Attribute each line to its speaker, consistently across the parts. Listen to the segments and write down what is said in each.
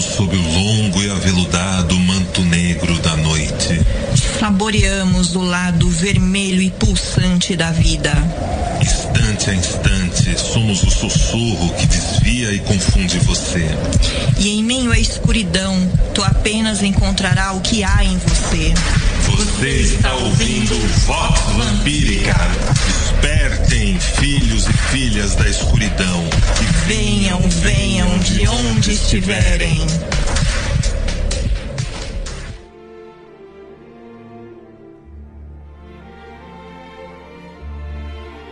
Speaker 1: Sob o longo e aveludado manto negro da noite.
Speaker 2: Saboreamos o lado vermelho e pulsante da vida.
Speaker 1: Instante a instante, somos o sussurro que desvia e confunde você.
Speaker 2: E em meio à escuridão, tu apenas encontrará o que há em você.
Speaker 1: Você está ouvindo Vox Vampírica. Despertem, filhos e filhas da escuridão.
Speaker 2: E venham, venham de onde estiverem.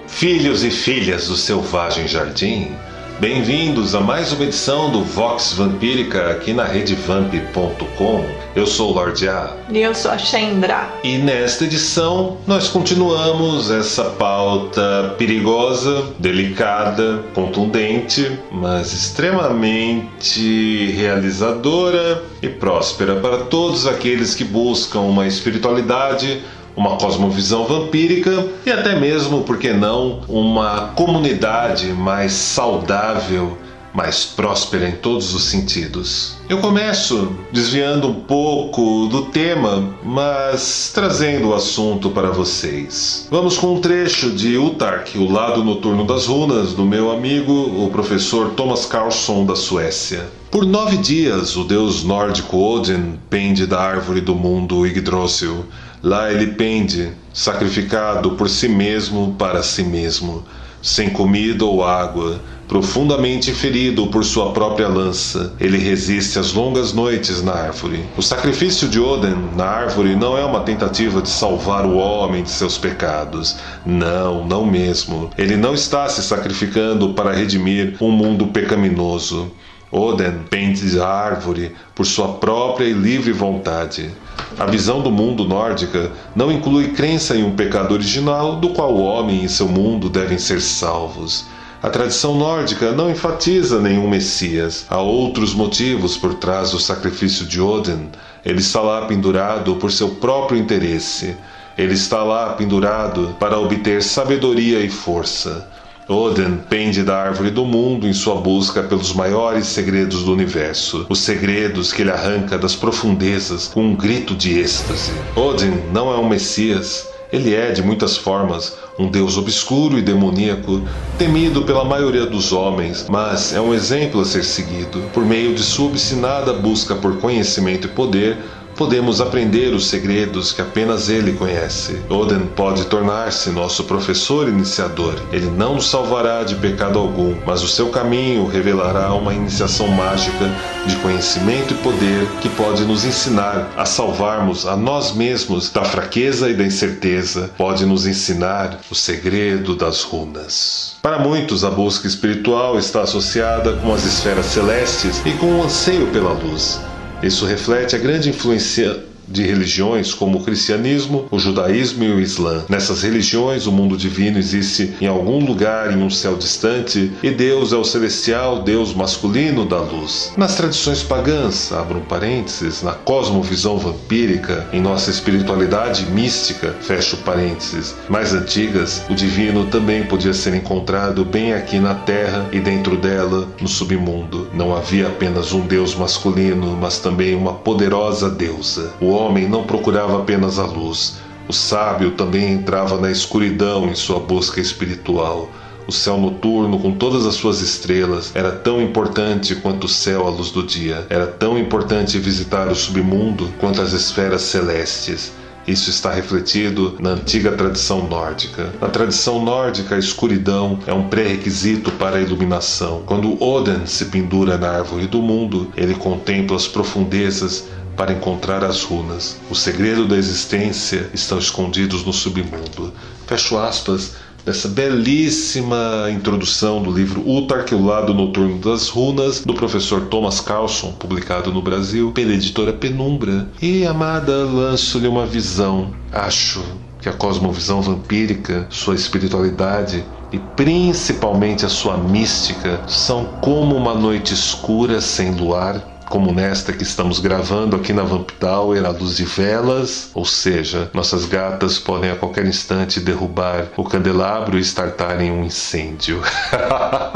Speaker 3: Filhos e filhas do Selvagem Jardim, bem-vindos a mais uma edição do Vox Vampírica aqui na redevamp.com. Eu sou o Lorde A.
Speaker 4: E eu sou a Shendra.
Speaker 3: E nesta edição nós continuamos essa pauta perigosa, delicada, contundente, mas extremamente realizadora e próspera para todos aqueles que buscam uma espiritualidade uma cosmovisão vampírica e até mesmo, por que não, uma comunidade mais saudável, mais próspera em todos os sentidos. Eu começo desviando um pouco do tema, mas trazendo o assunto para vocês. Vamos com um trecho de Utark, o lado noturno das runas, do meu amigo, o professor Thomas Carlson da Suécia. Por nove dias, o deus nórdico Odin pende da árvore do mundo Yggdrasil Lá ele pende, sacrificado por si mesmo para si mesmo, sem comida ou água, profundamente ferido por sua própria lança. Ele resiste às longas noites na árvore. O sacrifício de Odin na árvore não é uma tentativa de salvar o homem de seus pecados. Não, não mesmo. Ele não está se sacrificando para redimir um mundo pecaminoso. Odin pende da árvore por sua própria e livre vontade. A visão do mundo nórdica não inclui crença em um pecado original do qual o homem e seu mundo devem ser salvos. A tradição nórdica não enfatiza nenhum Messias. Há outros motivos por trás do sacrifício de Odin. Ele está lá pendurado por seu próprio interesse. Ele está lá pendurado para obter sabedoria e força. Odin pende da árvore do mundo em sua busca pelos maiores segredos do universo, os segredos que ele arranca das profundezas com um grito de êxtase. Odin não é um Messias, ele é, de muitas formas, um deus obscuro e demoníaco, temido pela maioria dos homens, mas é um exemplo a ser seguido. Por meio de sua obstinada busca por conhecimento e poder, podemos aprender os segredos que apenas ele conhece. Odin pode tornar-se nosso professor iniciador. Ele não nos salvará de pecado algum, mas o seu caminho revelará uma iniciação mágica de conhecimento e poder que pode nos ensinar a salvarmos a nós mesmos da fraqueza e da incerteza. Pode nos ensinar o segredo das runas. Para muitos, a busca espiritual está associada com as esferas celestes e com o anseio pela luz. Isso reflete a grande influência de religiões como o cristianismo, o judaísmo e o islã. Nessas religiões, o mundo divino existe em algum lugar em um céu distante e Deus é o celestial Deus masculino da luz. Nas tradições pagãs, abro parênteses, na cosmovisão vampírica, em nossa espiritualidade mística, fecho parênteses, mais antigas, o divino também podia ser encontrado bem aqui na terra e dentro dela, no submundo. Não havia apenas um Deus masculino, mas também uma poderosa deusa. O homem não procurava apenas a luz. O sábio também entrava na escuridão em sua busca espiritual. O céu noturno, com todas as suas estrelas, era tão importante quanto o céu à luz do dia. Era tão importante visitar o submundo quanto as esferas celestes. Isso está refletido na antiga tradição nórdica. Na tradição nórdica, a escuridão é um pré-requisito para a iluminação. Quando Odin se pendura na árvore do mundo, ele contempla as profundezas para encontrar as runas. O segredo da existência estão escondidos no submundo. Fecho aspas dessa belíssima introdução do livro o lado noturno das runas, do professor Thomas Carlson, publicado no Brasil pela editora Penumbra. E, amada, lanço-lhe uma visão. Acho que a cosmovisão vampírica, sua espiritualidade e principalmente a sua mística são como uma noite escura sem luar como nesta que estamos gravando aqui na Vamp Tower, à luz de velas, ou seja, nossas gatas podem a qualquer instante derrubar o candelabro e startarem um incêndio.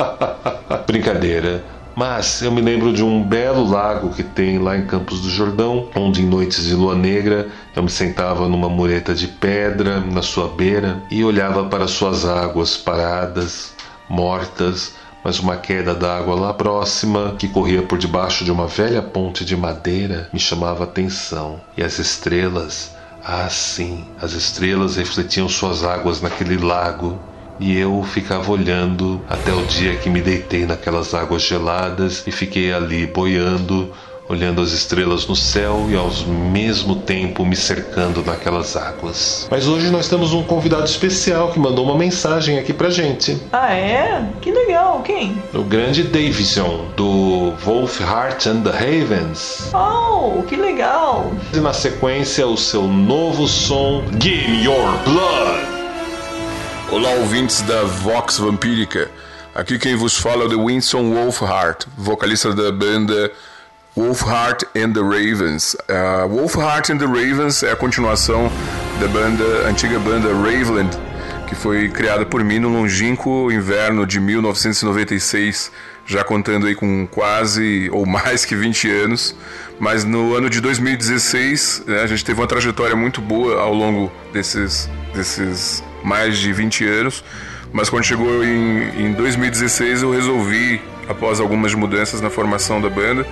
Speaker 3: Brincadeira. Mas eu me lembro de um belo lago que tem lá em Campos do Jordão, onde em noites de lua negra eu me sentava numa mureta de pedra na sua beira e olhava para suas águas paradas, mortas, mas uma queda d'água lá próxima, que corria por debaixo de uma velha ponte de madeira, me chamava a atenção. E as estrelas, ah sim, as estrelas refletiam suas águas naquele lago e eu ficava olhando até o dia que me deitei naquelas águas geladas e fiquei ali boiando, olhando as estrelas no céu e ao mesmo tempo me cercando naquelas águas. Mas hoje nós temos um convidado especial que mandou uma mensagem aqui pra gente.
Speaker 2: Ah, é? Que legal, quem?
Speaker 3: O grande Davison, do Wolfheart and the Ravens.
Speaker 2: Oh, que legal!
Speaker 3: E na sequência, o seu novo som, Give Your Blood.
Speaker 4: Olá, ouvintes da Vox Vampírica. Aqui quem vos fala é o Winston Wolfhart, vocalista da banda Wolfheart and the Ravens. Uh, Wolfheart and the Ravens é a continuação da banda, antiga banda Raveland, que foi criada por mim no longínquo inverno de 1996, já contando aí com quase ou mais que 20 anos. Mas no ano de 2016, né, a gente teve uma trajetória muito boa ao longo desses, desses mais de 20 anos, mas quando chegou em, em 2016 eu resolvi, após algumas mudanças na formação da banda,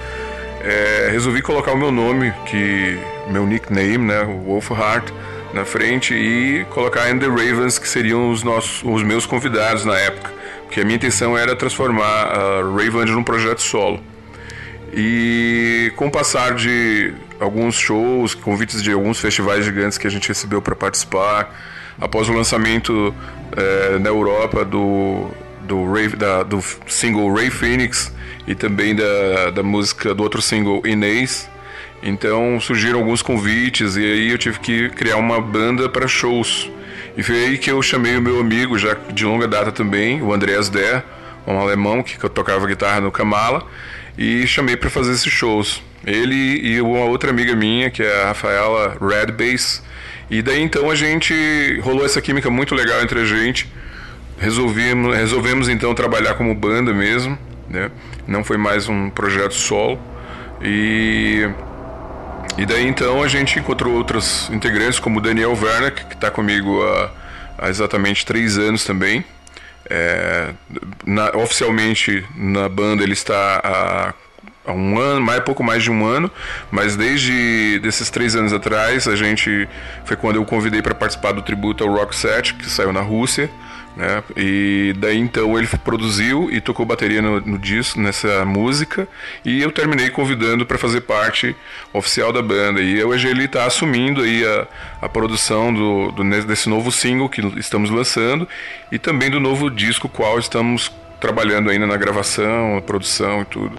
Speaker 4: é, resolvi colocar o meu nome, que meu nickname, né, Wolf Heart, na frente e colocar And the Ravens, que seriam os, nossos, os meus convidados na época, porque a minha intenção era transformar a Raven num projeto solo. E com o passar de alguns shows, convites de alguns festivais gigantes que a gente recebeu para participar, após o lançamento é, na Europa do, do, Ray, da, do single Ray Phoenix e também da, da música do outro single Inês. Então surgiram alguns convites e aí eu tive que criar uma banda para shows. E foi aí que eu chamei o meu amigo, já de longa data também, o Andreas Der, um alemão que, que eu tocava guitarra no Kamala, e chamei para fazer esses shows. Ele e uma outra amiga minha, que é a Rafaela Red Bass, e daí então a gente rolou essa química muito legal entre a gente. Resolvemos, resolvemos então trabalhar como banda mesmo, né? Não foi mais um projeto solo. E e daí então a gente encontrou outros integrantes como o Daniel Werner, que está comigo há, há, exatamente três anos também. É, na, oficialmente na banda ele está há há um ano, mais pouco mais de um ano, mas desde desses três anos atrás a gente foi quando eu convidei para participar do tributo ao Rock Set que saiu na Rússia, né? E daí então ele produziu e tocou bateria no, no disco nessa música e eu terminei convidando para fazer parte oficial da banda e hoje ele está assumindo aí a, a produção do, do, desse novo single que estamos lançando e também do novo disco qual estamos trabalhando ainda na gravação, na produção e tudo.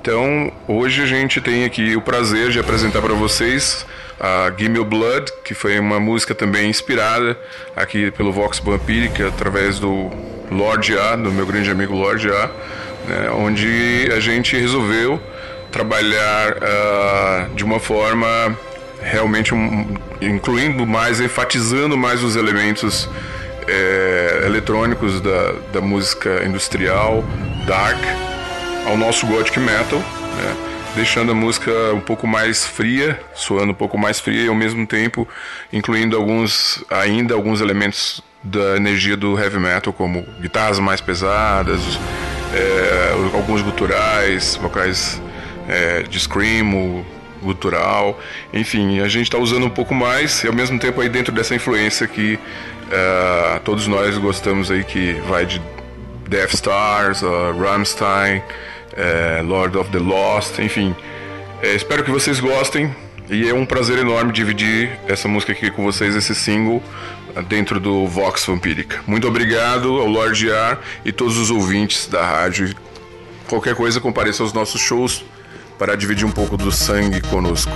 Speaker 4: Então, hoje a gente tem aqui o prazer de apresentar para vocês a Gimme Blood, que foi uma música também inspirada aqui pelo Vox Vampírica, através do Lord A, do meu grande amigo Lord A, né, onde a gente resolveu trabalhar uh, de uma forma realmente um, incluindo mais, enfatizando mais os elementos é, eletrônicos da, da música industrial, dark, ao nosso gothic metal, né? deixando a música um pouco mais fria, soando um pouco mais fria e ao mesmo tempo incluindo alguns ainda alguns elementos da energia do heavy metal, como guitarras mais pesadas, é, alguns guturais, vocais é, de screamo, gutural, enfim, a gente está usando um pouco mais e ao mesmo tempo aí dentro dessa influência que uh, todos nós gostamos aí que vai de Death Stars, uh, Rammstein, uh, Lord of the Lost, enfim. É, espero que vocês gostem e é um prazer enorme dividir essa música aqui com vocês, esse single dentro do Vox Vampírica. Muito obrigado ao Lord Ar e todos os ouvintes da rádio. Qualquer coisa, compareça aos nossos shows para dividir um pouco do sangue conosco.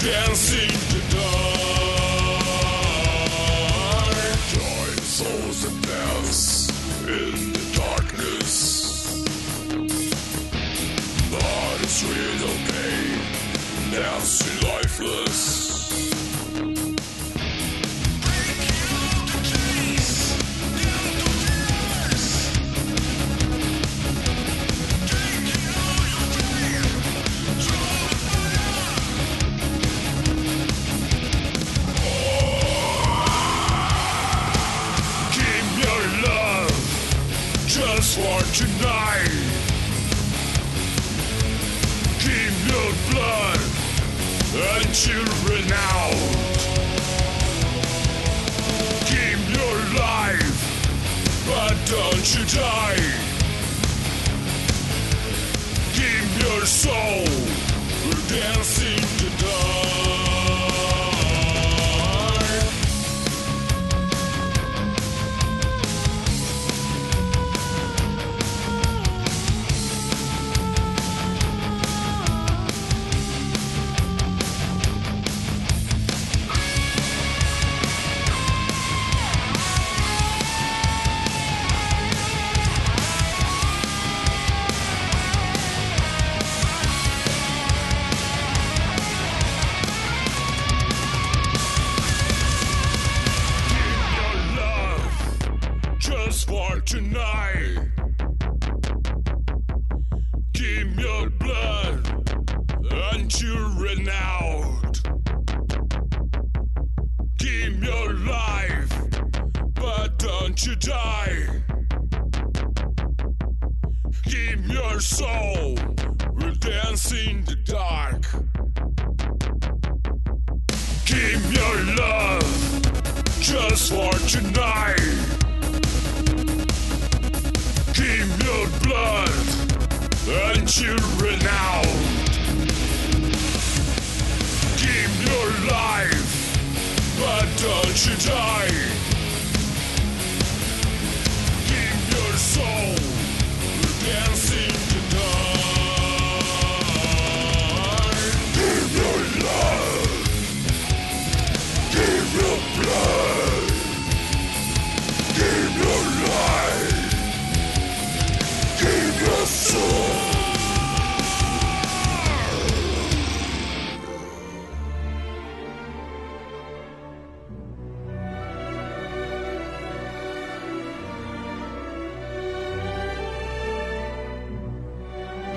Speaker 5: Dancing the dark. Join souls and dance in the darkness. But it's real pain, dancing lifeless. And children out. Your life, but don't you die. Your soul dancing Keep your life, but don't you die. Give your soul, we'll dance in the dark. Give your love just for tonight. Give your blood and children out. Give your life, but don't you die. Keep your soul dancing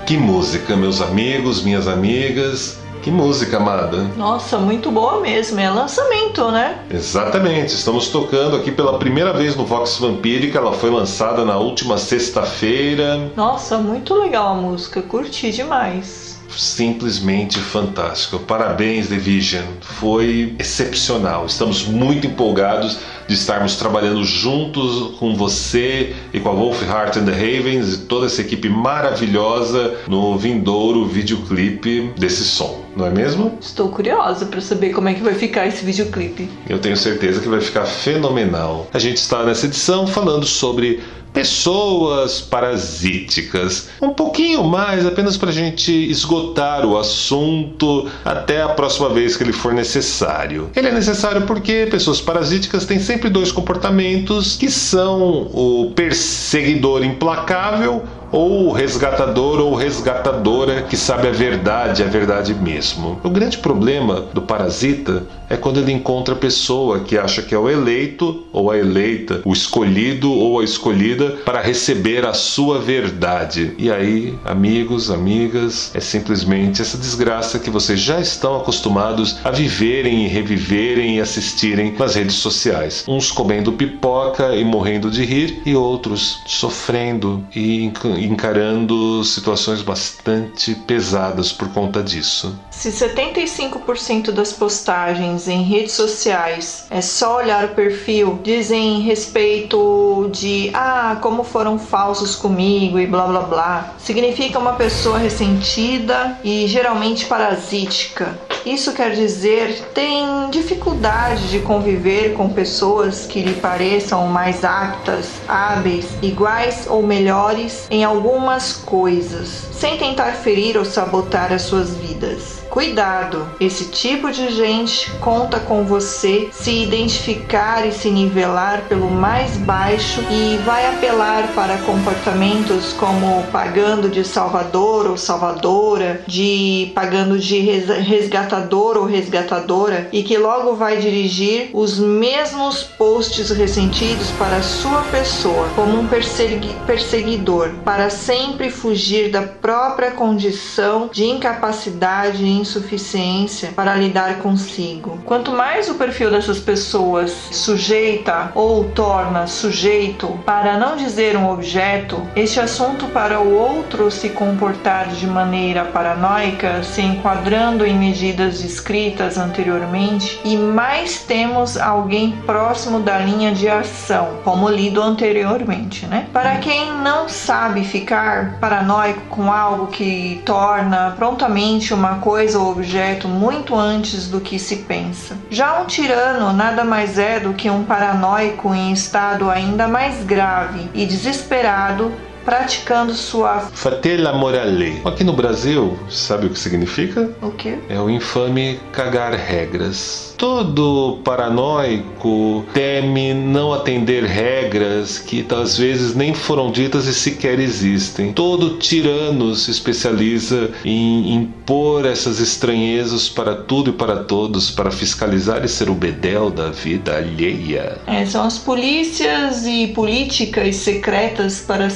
Speaker 3: Que música, meus amigos, minhas amigas. Que música, amada.
Speaker 6: Nossa, muito boa mesmo. É lançamento, né?
Speaker 3: Exatamente, estamos tocando aqui pela primeira vez no Vox Vampírica. Ela foi lançada na última sexta-feira.
Speaker 6: Nossa, muito legal a música. Curti demais.
Speaker 3: Simplesmente fantástico. Parabéns, The Vision. Foi excepcional. Estamos muito empolgados de estarmos trabalhando juntos com você e com a Wolf Heart and the Ravens e toda essa equipe maravilhosa no vindouro videoclipe desse som, não é mesmo?
Speaker 6: Estou curiosa para saber como é que vai ficar esse videoclipe.
Speaker 3: Eu tenho certeza que vai ficar fenomenal. A gente está nessa edição falando sobre pessoas parasíticas. Um pouquinho mais, apenas para a gente esgotar o assunto até a próxima vez que ele for necessário. Ele é necessário porque pessoas parasíticas têm sempre dois comportamentos que são o perseguidor implacável ou o resgatador ou resgatadora que sabe a verdade, a verdade mesmo. O grande problema do parasita é quando ele encontra a pessoa que acha que é o eleito ou a eleita, o escolhido ou a escolhida para receber a sua verdade. E aí, amigos, amigas, é simplesmente essa desgraça que vocês já estão acostumados a viverem e reviverem e assistirem nas redes sociais. Uns comendo pipoca e morrendo de rir e outros sofrendo e encarando situações bastante pesadas por conta disso.
Speaker 6: Se 75% das postagens em redes sociais é só olhar o perfil, dizem respeito de ah, como foram falsos comigo e blá blá blá. Significa uma pessoa ressentida e geralmente parasítica. Isso quer dizer tem dificuldade de conviver com pessoas que lhe pareçam mais aptas, hábeis, iguais ou melhores em algumas coisas, sem tentar ferir ou sabotar as suas vidas. Cuidado, esse tipo de gente conta com você se identificar e se nivelar pelo mais baixo e vai apelar para comportamentos como pagando de salvador ou salvadora, de pagando de resgatador ou resgatadora e que logo vai dirigir os mesmos posts ressentidos para sua pessoa, como um persegui perseguidor, para sempre fugir da própria condição de incapacidade e insuficiência para lidar consigo. Quanto mais o perfil dessas pessoas sujeita ou torna sujeito, para não dizer um objeto, este assunto para o outro se comportar de maneira paranoica, se enquadrando em medidas descritas anteriormente, e mais temos alguém próximo da linha de ação, como lido anteriormente, né? Para quem não sabe ficar paranoico com algo que torna prontamente uma coisa ou objeto muito antes do que se pensa. Já um tirano nada mais é do que um paranoico em estado ainda mais grave e desesperado praticando sua
Speaker 3: fatela morale. Aqui no Brasil, sabe o que significa?
Speaker 6: O quê?
Speaker 3: É o infame cagar regras. Todo paranoico teme não atender regras que às vezes nem foram ditas e sequer existem. Todo tirano se especializa em impor essas estranhezas para tudo e para todos, para fiscalizar e ser o bedel da vida alheia.
Speaker 6: É, são as polícias e políticas secretas para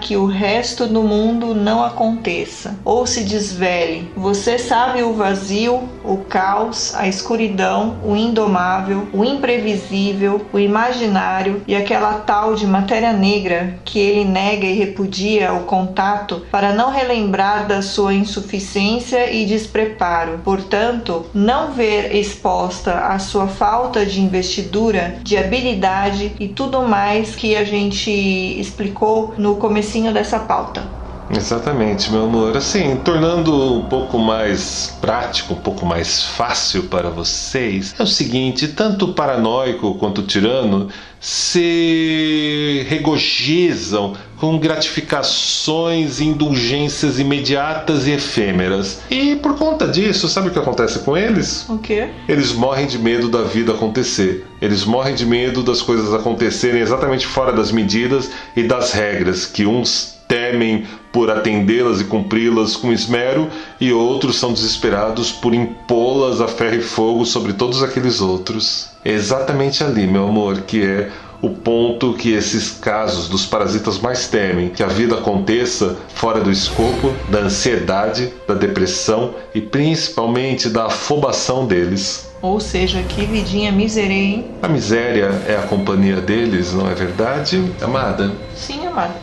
Speaker 6: que o resto do mundo não aconteça ou se desvele. Você sabe o vazio, o caos, a escuridão escuridão, o indomável, o imprevisível, o imaginário e aquela tal de matéria negra que ele nega e repudia o contato para não relembrar da sua insuficiência e despreparo. Portanto, não ver exposta a sua falta de investidura, de habilidade e tudo mais que a gente explicou no comecinho dessa pauta.
Speaker 3: Exatamente, meu amor. Assim, tornando um pouco mais prático, um pouco mais fácil para vocês, é o seguinte: tanto o paranoico quanto o tirano se regozijam com gratificações e indulgências imediatas e efêmeras. E por conta disso, sabe o que acontece com eles?
Speaker 6: O quê?
Speaker 3: Eles morrem de medo da vida acontecer. Eles morrem de medo das coisas acontecerem exatamente fora das medidas e das regras que uns temem por atendê-las e cumpri-las com esmero, e outros são desesperados por impô-las a ferro e fogo sobre todos aqueles outros. É exatamente ali, meu amor, que é o ponto que esses casos dos parasitas mais temem que a vida aconteça fora do escopo da ansiedade, da depressão e principalmente da afobação deles.
Speaker 6: Ou seja, que vidinha miserei, hein?
Speaker 3: A miséria é a companhia deles, não é verdade, amada?
Speaker 6: Sim,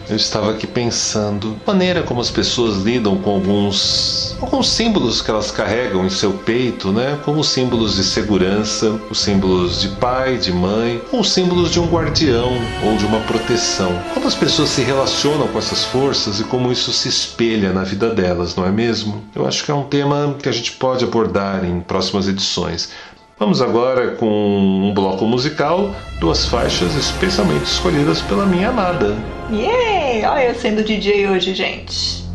Speaker 3: Eu estava aqui pensando, a maneira como as pessoas lidam com alguns alguns símbolos que elas carregam em seu peito, né? Como símbolos de segurança, os símbolos de pai, de mãe, ou símbolos de um guardião ou de uma proteção. Como as pessoas se relacionam com essas forças e como isso se espelha na vida delas, não é mesmo? Eu acho que é um tema que a gente pode abordar em próximas edições. Vamos agora com um bloco musical, duas faixas especialmente escolhidas pela minha amada.
Speaker 6: Yeah! Olha eu sendo DJ hoje, gente.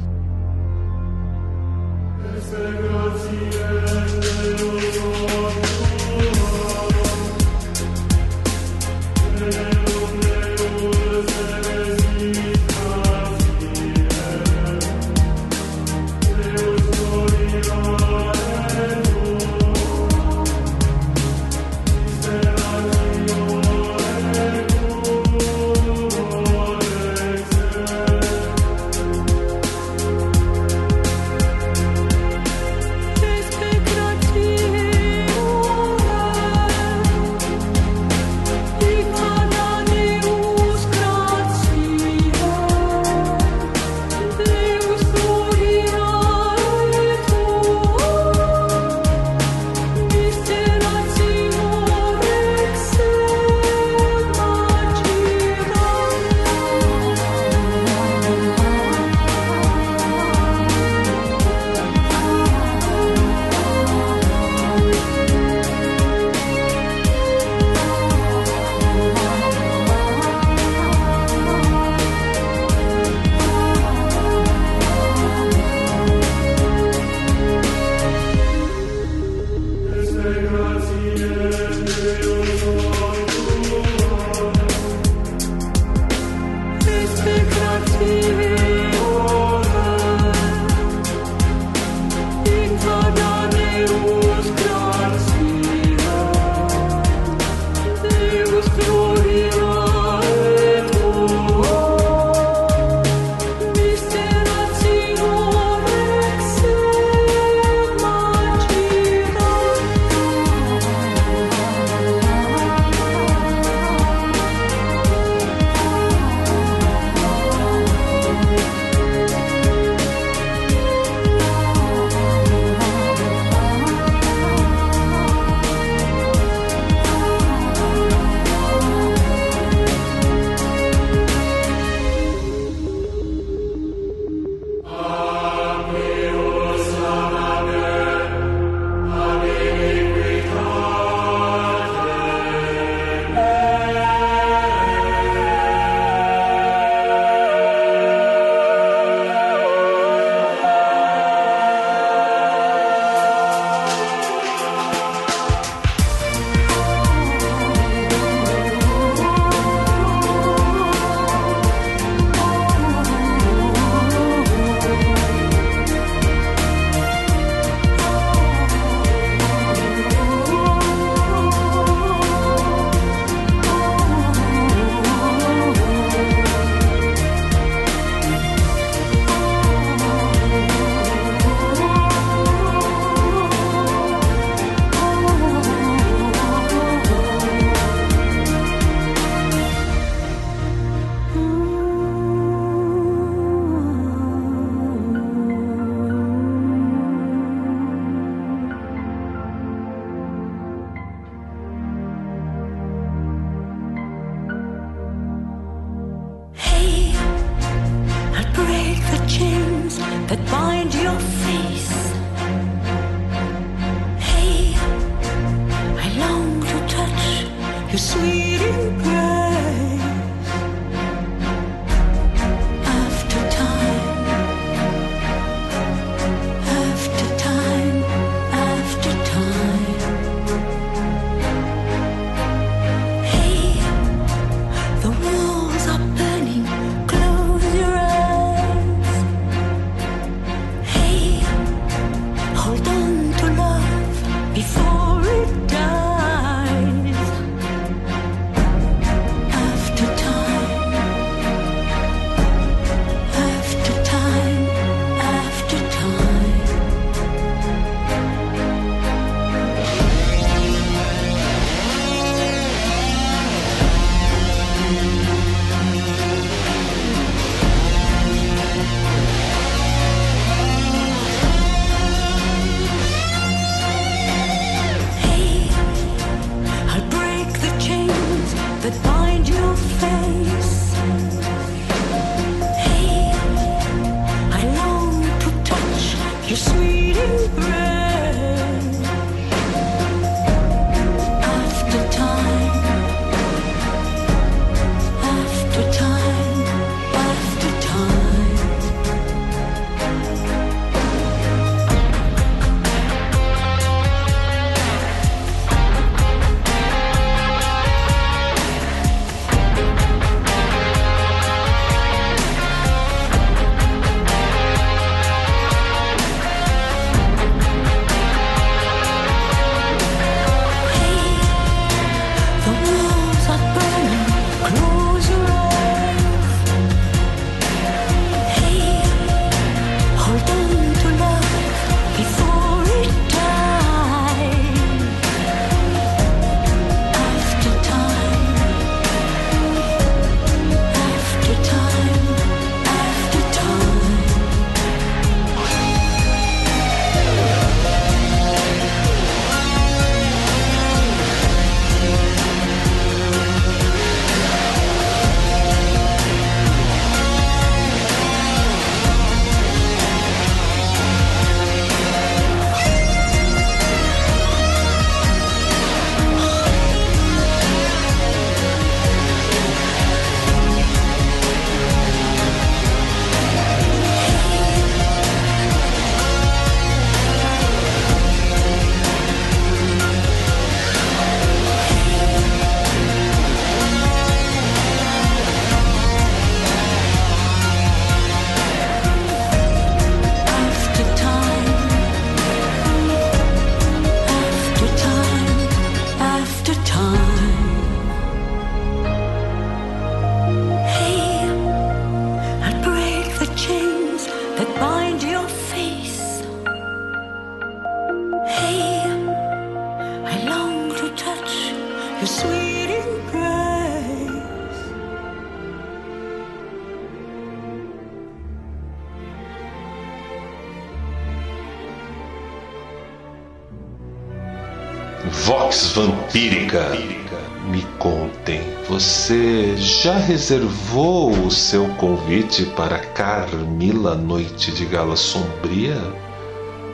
Speaker 3: Já reservou o seu convite para Carmila Noite de Gala Sombria?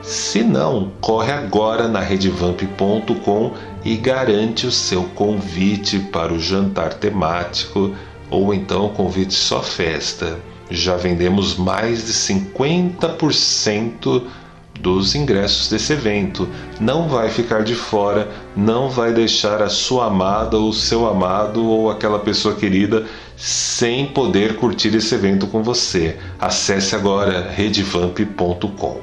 Speaker 3: Se não, corre agora na redevamp.com e garante o seu convite para o jantar temático ou então convite só festa. Já vendemos mais de 50% dos ingressos desse evento. Não vai ficar de fora, não vai deixar a sua amada ou seu amado ou aquela pessoa querida sem poder curtir esse evento com você. Acesse agora redevamp.com.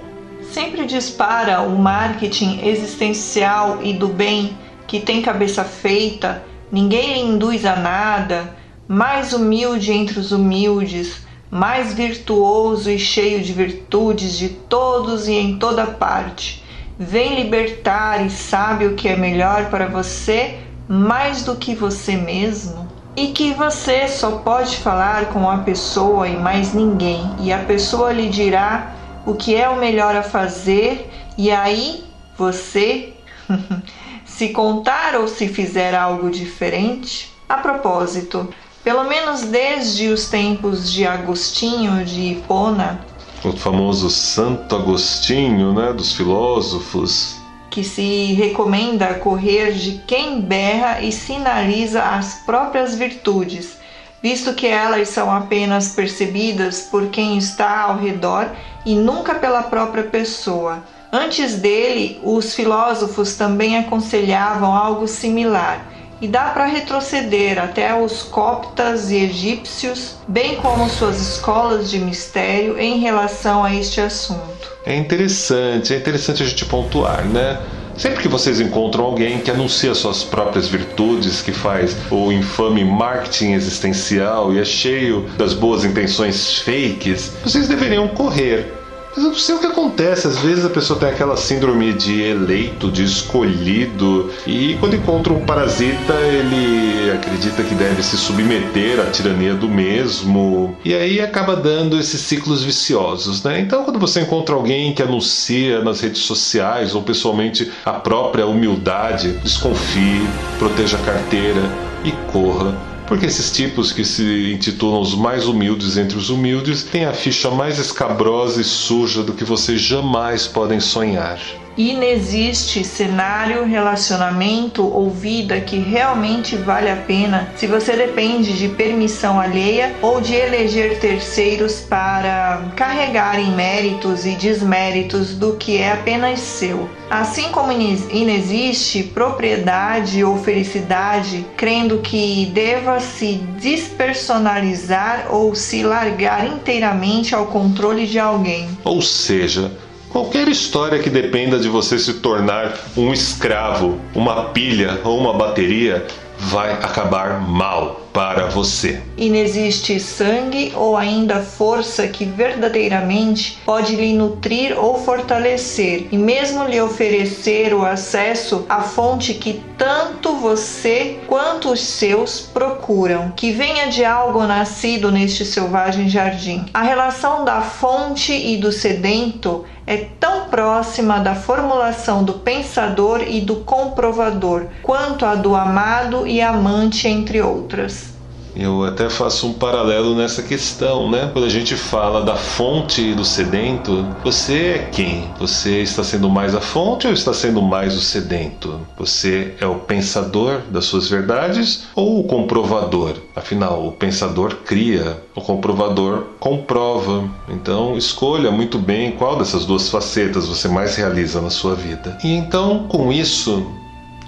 Speaker 6: Sempre dispara o marketing existencial e do bem que tem cabeça feita, ninguém lhe induz a nada, mais humilde entre os humildes, mais virtuoso e cheio de virtudes de todos e em toda parte. Vem libertar e sabe o que é melhor para você mais do que você mesmo. E que você só pode falar com a pessoa e mais ninguém, e a pessoa lhe dirá o que é o melhor a fazer, e aí você, se contar ou se fizer algo diferente. A propósito, pelo menos desde os tempos de Agostinho de Hipona,
Speaker 3: O famoso Santo Agostinho, né, dos filósofos.
Speaker 6: que se recomenda correr de quem berra e sinaliza as próprias virtudes, visto que elas são apenas percebidas por quem está ao redor e nunca pela própria pessoa. Antes dele, os filósofos também aconselhavam algo similar. E dá para retroceder até os coptas e egípcios, bem como suas escolas de mistério em relação a este assunto.
Speaker 3: É interessante, é interessante a gente pontuar, né? Sempre que vocês encontram alguém que anuncia suas próprias virtudes, que faz o infame marketing existencial e é cheio das boas intenções fakes, vocês deveriam correr. Mas eu não sei o que acontece. Às vezes a pessoa tem aquela síndrome de eleito, de escolhido, e quando encontra um parasita, ele acredita que deve se submeter à tirania do mesmo, e aí acaba dando esses ciclos viciosos, né? Então, quando você encontra alguém que anuncia nas redes sociais ou pessoalmente a própria humildade, desconfie, proteja a carteira e corra porque esses tipos que se intitulam os mais humildes entre os humildes têm a ficha mais escabrosa e suja do que vocês jamais podem sonhar.
Speaker 6: Inexiste cenário, relacionamento ou vida que realmente vale a pena se você depende de permissão alheia ou de eleger terceiros para carregarem méritos e desméritos do que é apenas seu. Assim como inexiste propriedade ou felicidade, crendo que deva se despersonalizar ou se largar inteiramente ao controle de alguém.
Speaker 3: Ou seja, Qualquer história que dependa de você se tornar um escravo, uma pilha ou uma bateria vai acabar mal para você.
Speaker 6: Inexiste sangue ou ainda força que verdadeiramente pode lhe nutrir ou fortalecer, e mesmo lhe oferecer o acesso à fonte que tanto você quanto os seus procuram, que venha de algo nascido neste selvagem jardim. A relação da fonte e do sedento é tão próxima da formulação do pensador e do comprovador, quanto a do amado e amante, entre outras.
Speaker 3: Eu até faço um paralelo nessa questão, né? Quando a gente fala da fonte do sedento, você é quem? Você está sendo mais a fonte ou está sendo mais o sedento? Você é o pensador das suas verdades ou o comprovador? Afinal, o pensador cria, o comprovador comprova. Então, escolha muito bem qual dessas duas facetas você mais realiza na sua vida. E então, com isso,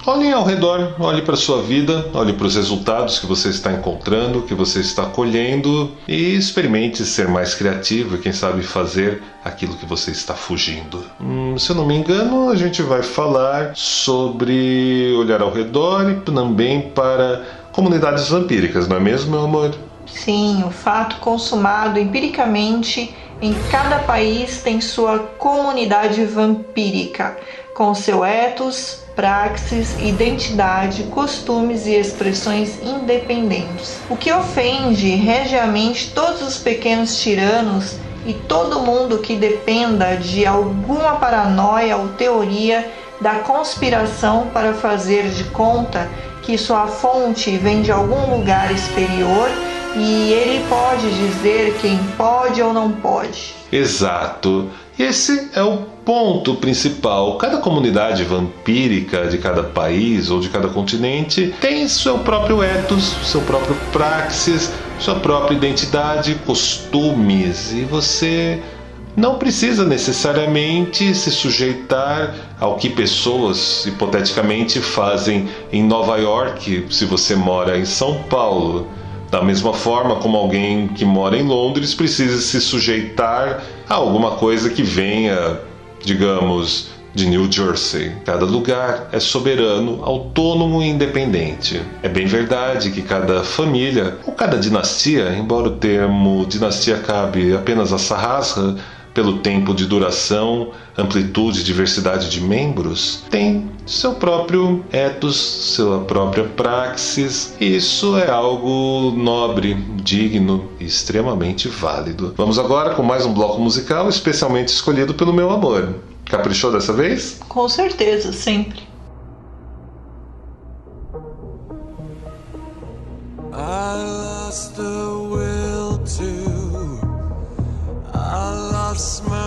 Speaker 3: Olhe ao redor, olhe para a sua vida, olhe para os resultados que você está encontrando, que você está colhendo e experimente ser mais criativo e, quem sabe, fazer aquilo que você está fugindo. Hum, se eu não me engano, a gente vai falar sobre olhar ao redor e também para comunidades vampíricas, não é mesmo, meu amor?
Speaker 6: Sim, o fato consumado empiricamente em cada país tem sua comunidade vampírica, com seu ethos, praxis, identidade, costumes e expressões independentes. O que ofende regiamente todos os pequenos tiranos e todo mundo que dependa de alguma paranoia ou teoria da conspiração para fazer de conta que sua fonte vem de algum lugar exterior e ele pode dizer quem pode ou não pode.
Speaker 3: Exato. Esse é o ponto principal. Cada comunidade vampírica de cada país ou de cada continente tem seu próprio ethos, seu próprio praxis, sua própria identidade, costumes, e você não precisa necessariamente se sujeitar ao que pessoas hipoteticamente fazem em Nova York se você mora em São Paulo. Da mesma forma como alguém que mora em Londres precisa se sujeitar a alguma coisa que venha, digamos, de New Jersey. Cada lugar é soberano, autônomo e independente. É bem verdade que cada família ou cada dinastia, embora o termo dinastia cabe apenas a Sahasra, pelo tempo de duração, amplitude e diversidade de membros, tem seu próprio ethos, sua própria praxis. E isso é algo nobre, digno e extremamente válido. Vamos agora com mais um bloco musical especialmente escolhido pelo meu amor. Caprichou dessa vez?
Speaker 6: Com certeza, sempre.
Speaker 5: I lost the will to.
Speaker 3: smile.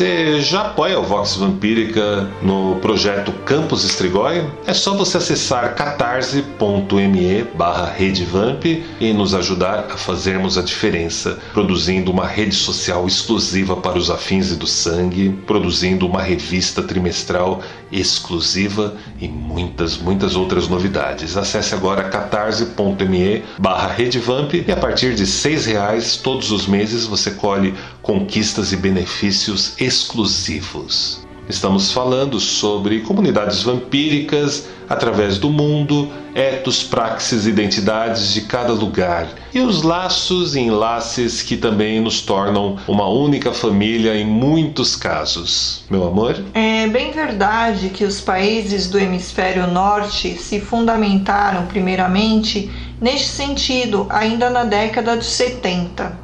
Speaker 3: Você já apoia o Vox Vampírica no projeto Campus Estrigói? É só você acessar catarse.me barra redevamp e nos ajudar a fazermos a diferença, produzindo uma rede social exclusiva para os afins e do sangue, produzindo uma revista trimestral exclusiva e muitas, muitas outras novidades. Acesse agora catarse.me barra redevamp e a partir de seis reais todos os meses você colhe conquistas e benefícios exclusivos. Estamos falando sobre comunidades vampíricas através do mundo, etos, praxis, identidades de cada lugar e os laços e enlaces que também nos tornam uma única família em muitos casos. Meu amor?
Speaker 6: É bem verdade que os países do hemisfério norte se fundamentaram primeiramente neste sentido ainda na década de 70.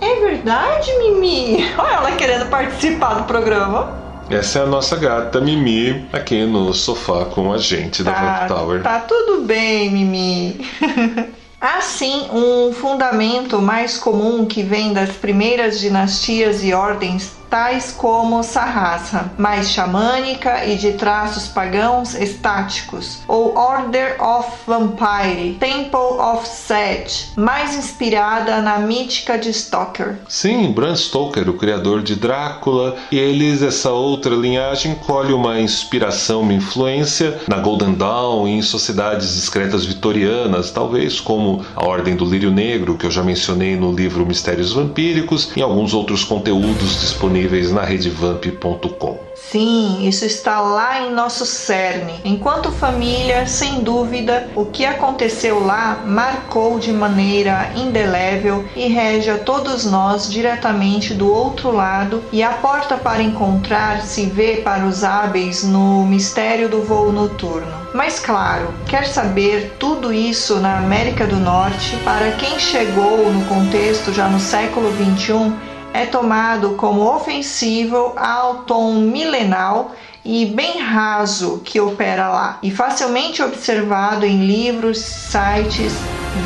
Speaker 6: É verdade, Mimi? Olha ela querendo participar do programa.
Speaker 3: Essa é a nossa gata Mimi aqui no sofá com a gente da Vamp Tower.
Speaker 6: Tá tudo bem, Mimi. Há sim um fundamento mais comum que vem das primeiras dinastias e ordens, tais como Sahasra, mais xamânica e de traços pagãos estáticos, ou Order of Vampire, Temple of Set, mais inspirada na mítica de Stoker.
Speaker 3: Sim, Bram Stoker, o criador de Drácula, e eles, essa outra linhagem, colhe uma inspiração, uma influência na Golden Dawn e em sociedades discretas vitorianas, talvez como a Ordem do Lírio Negro, que eu já mencionei no livro Mistérios Vampíricos, e alguns outros conteúdos disponíveis na redevamp.com.
Speaker 6: Sim, isso está lá em nosso cerne. Enquanto família, sem dúvida, o que aconteceu lá marcou de maneira indelével e rege a todos nós diretamente do outro lado, e a porta para encontrar se vê para os hábeis no mistério do voo noturno. Mas claro, quer saber tudo isso na América do Norte? Para quem chegou no contexto já no século 21, é tomado como ofensivo ao tom milenal e bem raso que opera lá, e facilmente observado em livros, sites,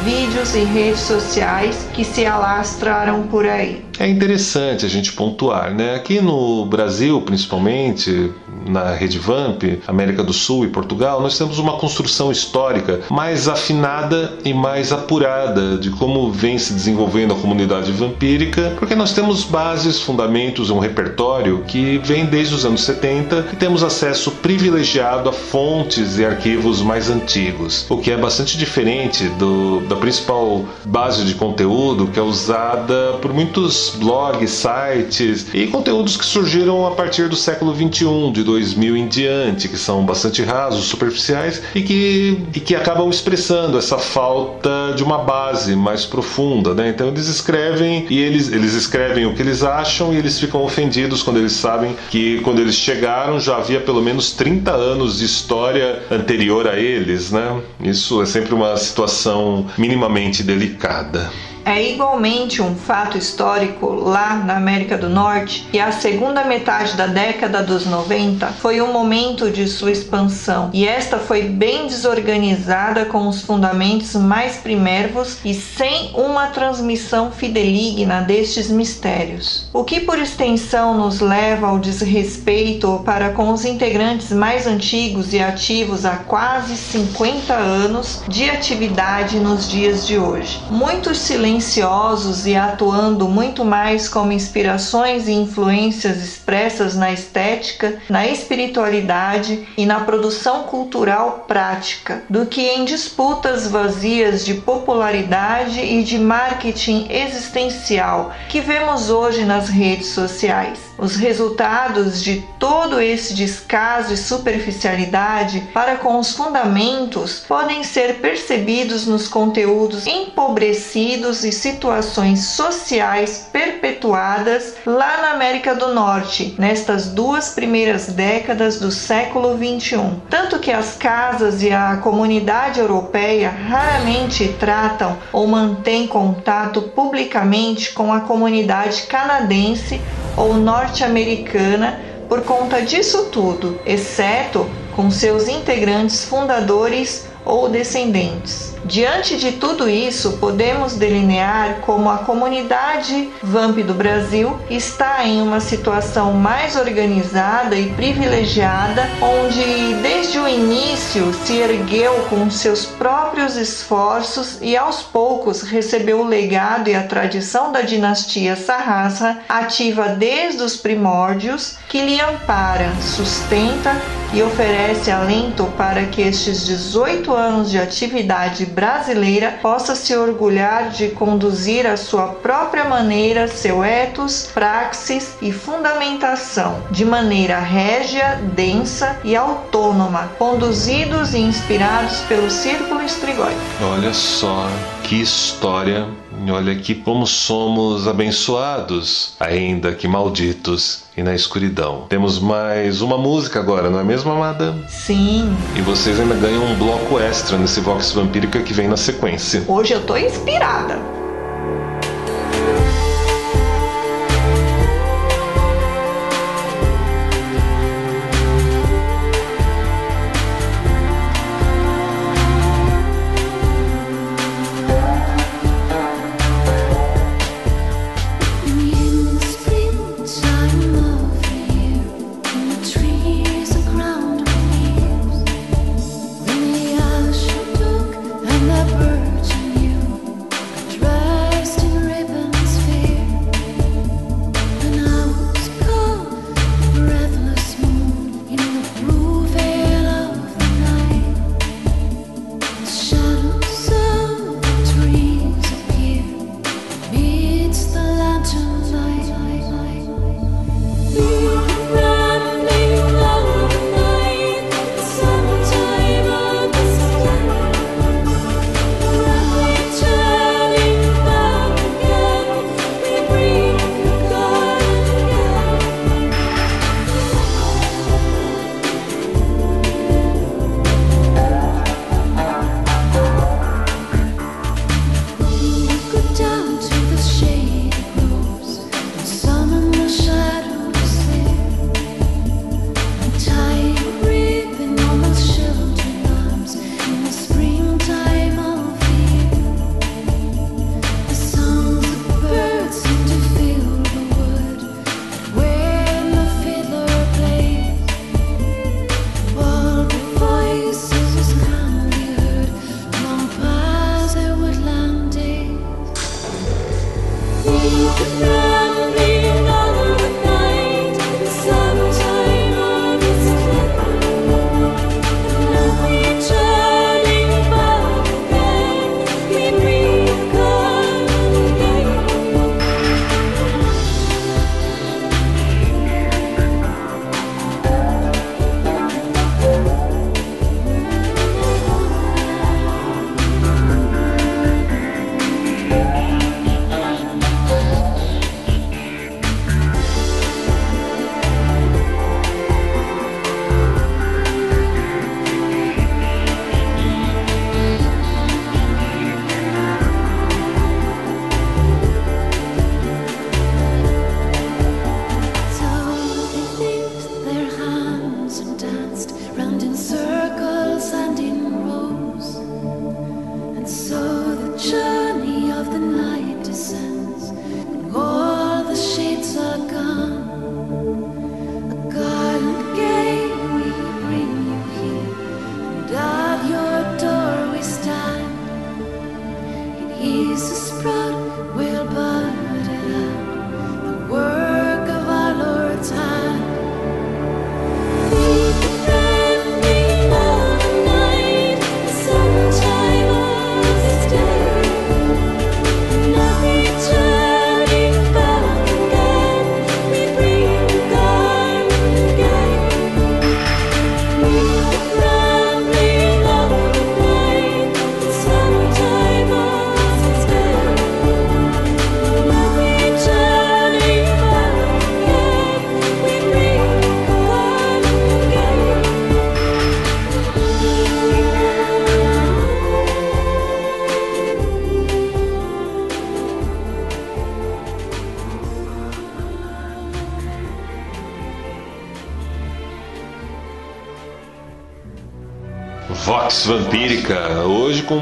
Speaker 6: vídeos e redes sociais que se alastraram por aí.
Speaker 3: É interessante a gente pontuar, né? Aqui no Brasil, principalmente, na Rede Vamp, América do Sul e Portugal, nós temos uma construção histórica mais afinada e mais apurada de como vem se desenvolvendo a comunidade vampírica, porque nós temos bases, fundamentos, um repertório que vem desde os anos 70 e temos acesso privilegiado a fontes e arquivos mais antigos, o que é bastante diferente do, da principal base de conteúdo que é usada por muitos blogs, sites e conteúdos que surgiram a partir do século 21, de 2000 em diante, que são bastante rasos, superficiais e que, e que acabam expressando essa falta de uma base mais profunda, né? Então eles escrevem e eles, eles escrevem o que eles acham e eles ficam ofendidos quando eles sabem que quando eles chegaram já havia pelo menos 30 anos de história anterior a eles, né? Isso é sempre uma situação minimamente delicada.
Speaker 6: É igualmente um fato histórico lá na América do Norte que a segunda metade da década dos 90 foi um momento de sua expansão e esta foi bem desorganizada com os fundamentos mais primérvos e sem uma transmissão fideligna destes mistérios. O que por extensão nos leva ao desrespeito para com os integrantes mais antigos e ativos há quase 50 anos de atividade nos dias de hoje. Muitos silenciosos silenciosos e atuando muito mais como inspirações e influências expressas na estética, na espiritualidade e na produção cultural prática, do que em disputas vazias de popularidade e de marketing existencial que vemos hoje nas redes sociais. Os resultados de todo esse descaso e superficialidade para com os fundamentos podem ser percebidos nos conteúdos empobrecidos e situações sociais perpetuadas lá na América do Norte, nestas duas primeiras décadas do século XXI. Tanto que as casas e a comunidade europeia raramente tratam ou mantêm contato publicamente com a comunidade canadense ou norte-americana por conta disso tudo, exceto com seus integrantes fundadores
Speaker 7: ou descendentes. Diante de tudo isso, podemos delinear como a comunidade Vamp do Brasil está em uma situação mais organizada e privilegiada, onde desde o início se ergueu com seus próprios esforços e aos poucos recebeu o legado e a tradição da dinastia Sarrasa, ativa desde os primórdios, que lhe ampara, sustenta e oferece alento para que estes 18 anos de atividade brasileira possa se orgulhar de conduzir à sua própria maneira seu ethos, praxis e fundamentação, de maneira régia, densa e autônoma, conduzidos e inspirados pelo Círculo Estrigói.
Speaker 3: Olha só que história. Olha aqui como somos abençoados, ainda que malditos e na escuridão. Temos mais uma música agora, não é mesmo, amada?
Speaker 7: Sim,
Speaker 3: E vocês ainda ganham um bloco extra nesse Vox Vampírica que vem na sequência.
Speaker 7: hoje eu tô inspirada.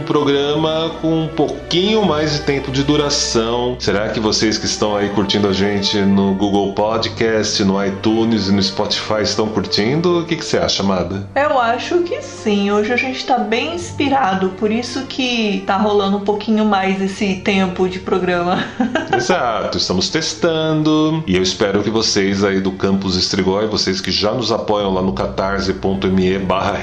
Speaker 3: Programa com um pouquinho mais de tempo de duração. Será que vocês que estão aí curtindo a gente no Google Podcast, no iTunes e no Spotify estão curtindo? O que, que você acha, Amada?
Speaker 6: Eu acho que sim. Hoje a gente tá bem inspirado, por isso que tá rolando um pouquinho mais esse tempo de programa.
Speaker 3: Exato, estamos testando e eu espero que vocês aí do Campus Estrigói, vocês que já nos apoiam lá no catarse.me barra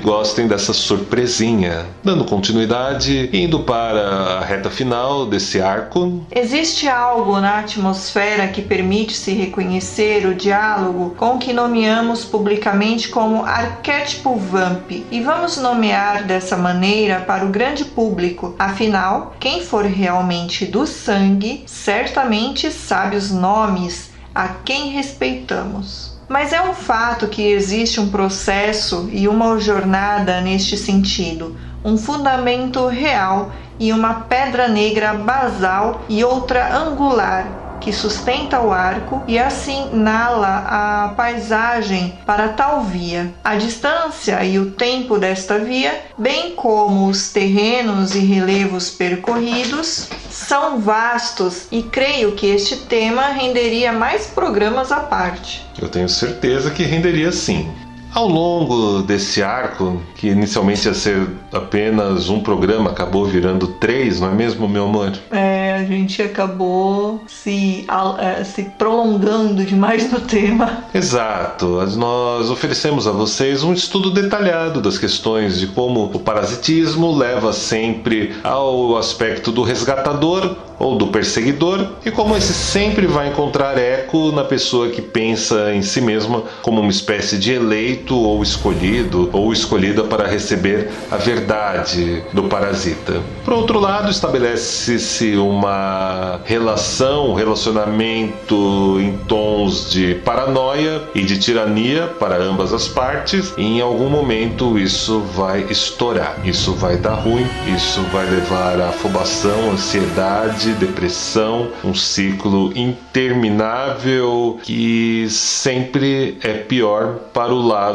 Speaker 3: gostem dessa surpresinha. Dando continuidade, indo para a reta final desse arco.
Speaker 6: Existe algo na atmosfera que permite se reconhecer o diálogo com o que nomeamos publicamente como arquétipo vamp. E vamos nomear dessa maneira para o grande público. Afinal, quem for realmente do sangue certamente sabe os nomes a quem respeitamos. Mas é um fato que existe um processo e uma jornada neste sentido, um fundamento real e uma pedra negra basal e outra angular que sustenta o arco e assinala a paisagem para tal via. A distância e o tempo desta via, bem como os terrenos e relevos percorridos, são vastos e creio que este tema renderia mais programas à parte.
Speaker 3: Eu tenho certeza que renderia sim. Ao longo desse arco, que inicialmente ia ser apenas um programa, acabou virando três, não é mesmo, meu amor?
Speaker 6: É, a gente acabou se, é, se prolongando demais no tema.
Speaker 3: Exato. Nós oferecemos a vocês um estudo detalhado das questões de como o parasitismo leva sempre ao aspecto do resgatador ou do perseguidor e como esse sempre vai encontrar eco na pessoa que pensa em si mesma como uma espécie de eleito ou escolhido ou escolhida para receber a verdade do parasita. Por outro lado, estabelece-se uma relação, um relacionamento em tons de paranoia e de tirania para ambas as partes, e em algum momento isso vai estourar, isso vai dar ruim, isso vai levar a afobação, ansiedade, depressão, um ciclo interminável que sempre é pior para o lado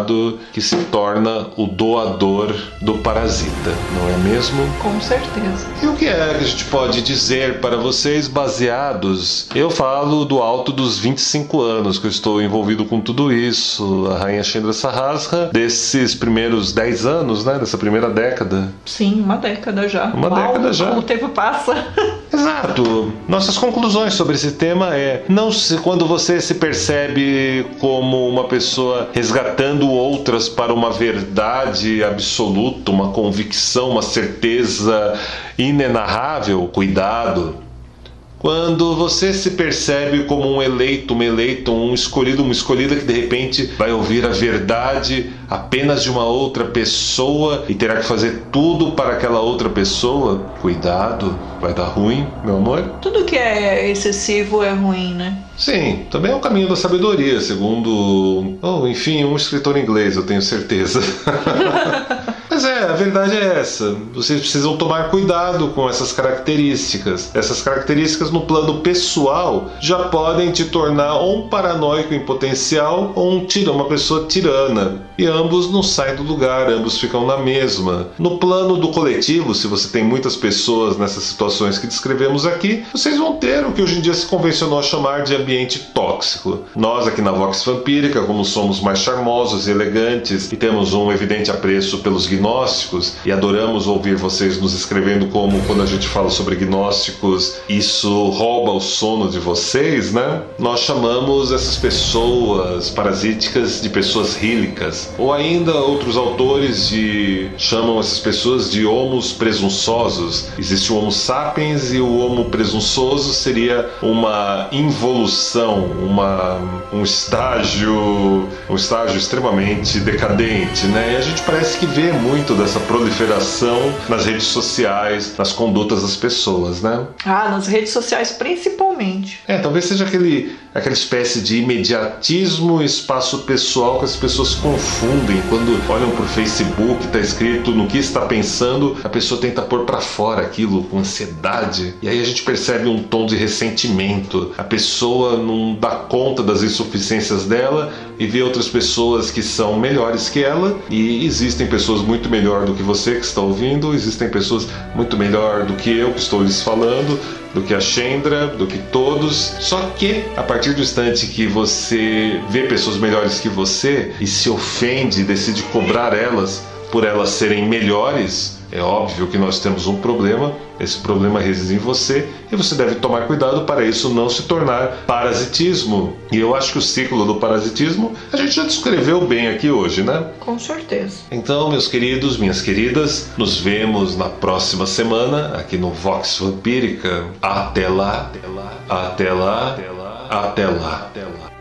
Speaker 3: que se torna o doador do parasita, não é mesmo?
Speaker 6: Com certeza.
Speaker 3: E o que é que a gente pode dizer para vocês baseados? Eu falo do alto dos 25 anos que eu estou envolvido com tudo isso, a Rainha Chandra Sahasra, desses primeiros 10 anos, né? Dessa primeira década.
Speaker 6: Sim, uma década já.
Speaker 3: Uma
Speaker 6: Uau,
Speaker 3: década já.
Speaker 6: Como o tempo passa.
Speaker 3: Exato. Nossas conclusões sobre esse tema é não se, quando você se percebe como uma pessoa resgatando outras para uma verdade absoluta, uma convicção, uma certeza inenarrável, cuidado. Quando você se percebe como um eleito, uma eleita, um escolhido, uma escolhida que de repente vai ouvir a verdade apenas de uma outra pessoa e terá que fazer tudo para aquela outra pessoa, cuidado, vai dar ruim, meu amor.
Speaker 6: Tudo que é excessivo é ruim, né?
Speaker 3: Sim, também é o caminho da sabedoria, segundo, oh, enfim, um escritor inglês, eu tenho certeza. Mas é, a verdade é essa. Vocês precisam tomar cuidado com essas características. Essas características no plano pessoal já podem te tornar ou um paranoico em potencial ou um tira, uma pessoa tirana. E ambos não saem do lugar, ambos ficam na mesma. No plano do coletivo, se você tem muitas pessoas nessas situações que descrevemos aqui, vocês vão ter o que hoje em dia se convencionou a chamar de ambiente tóxico. Nós aqui na Vox Vampírica, como somos mais charmosos e elegantes e temos um evidente apreço pelos gnósticos e adoramos ouvir vocês nos escrevendo como quando a gente fala sobre gnósticos, isso rouba o sono de vocês, né? Nós chamamos essas pessoas parasíticas de pessoas rílicas, ou ainda outros autores de chamam essas pessoas de homos presunçosos. Existe o Homo sapiens e o Homo presunçoso seria uma involução, uma um estágio, um estágio extremamente decadente, né? E a gente parece que vê muito dessa proliferação nas redes sociais, nas condutas das pessoas, né?
Speaker 6: Ah, nas redes sociais principalmente.
Speaker 3: É, talvez seja aquele, aquela espécie de imediatismo, espaço pessoal que as pessoas confundem quando olham pro Facebook, tá escrito no que está pensando, a pessoa tenta pôr para fora aquilo com ansiedade, e aí a gente percebe um tom de ressentimento. A pessoa não dá conta das insuficiências dela e vê outras pessoas que são melhores que ela e existem pessoas muito melhor do que você que está ouvindo, existem pessoas muito melhor do que eu que estou lhes falando, do que a Chendra, do que todos. Só que a partir do instante que você vê pessoas melhores que você e se ofende e decide cobrar elas por elas serem melhores, é óbvio que nós temos um problema, esse problema reside em você e você deve tomar cuidado para isso não se tornar parasitismo. E eu acho que o ciclo do parasitismo a gente já descreveu bem aqui hoje, né?
Speaker 6: Com certeza.
Speaker 3: Então, meus queridos, minhas queridas, nos vemos na próxima semana aqui no Vox Vampírica. Até lá, até lá, até lá, até lá. Até lá.
Speaker 1: E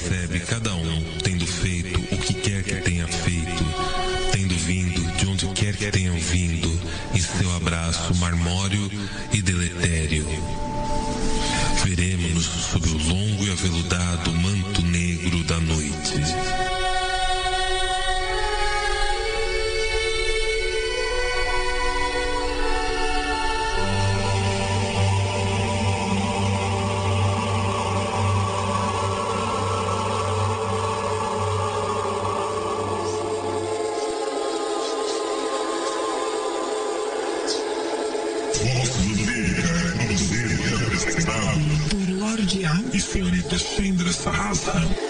Speaker 1: recebe cada um tendo feito o que quer que tenha feito, tendo vindo de onde quer que tenham vindo, em seu abraço marmório e deletério. Veremos-nos sob o longo e aveludado manto é produzido e apresentado por Lorde A e Senhorita Chandra Sarrasa.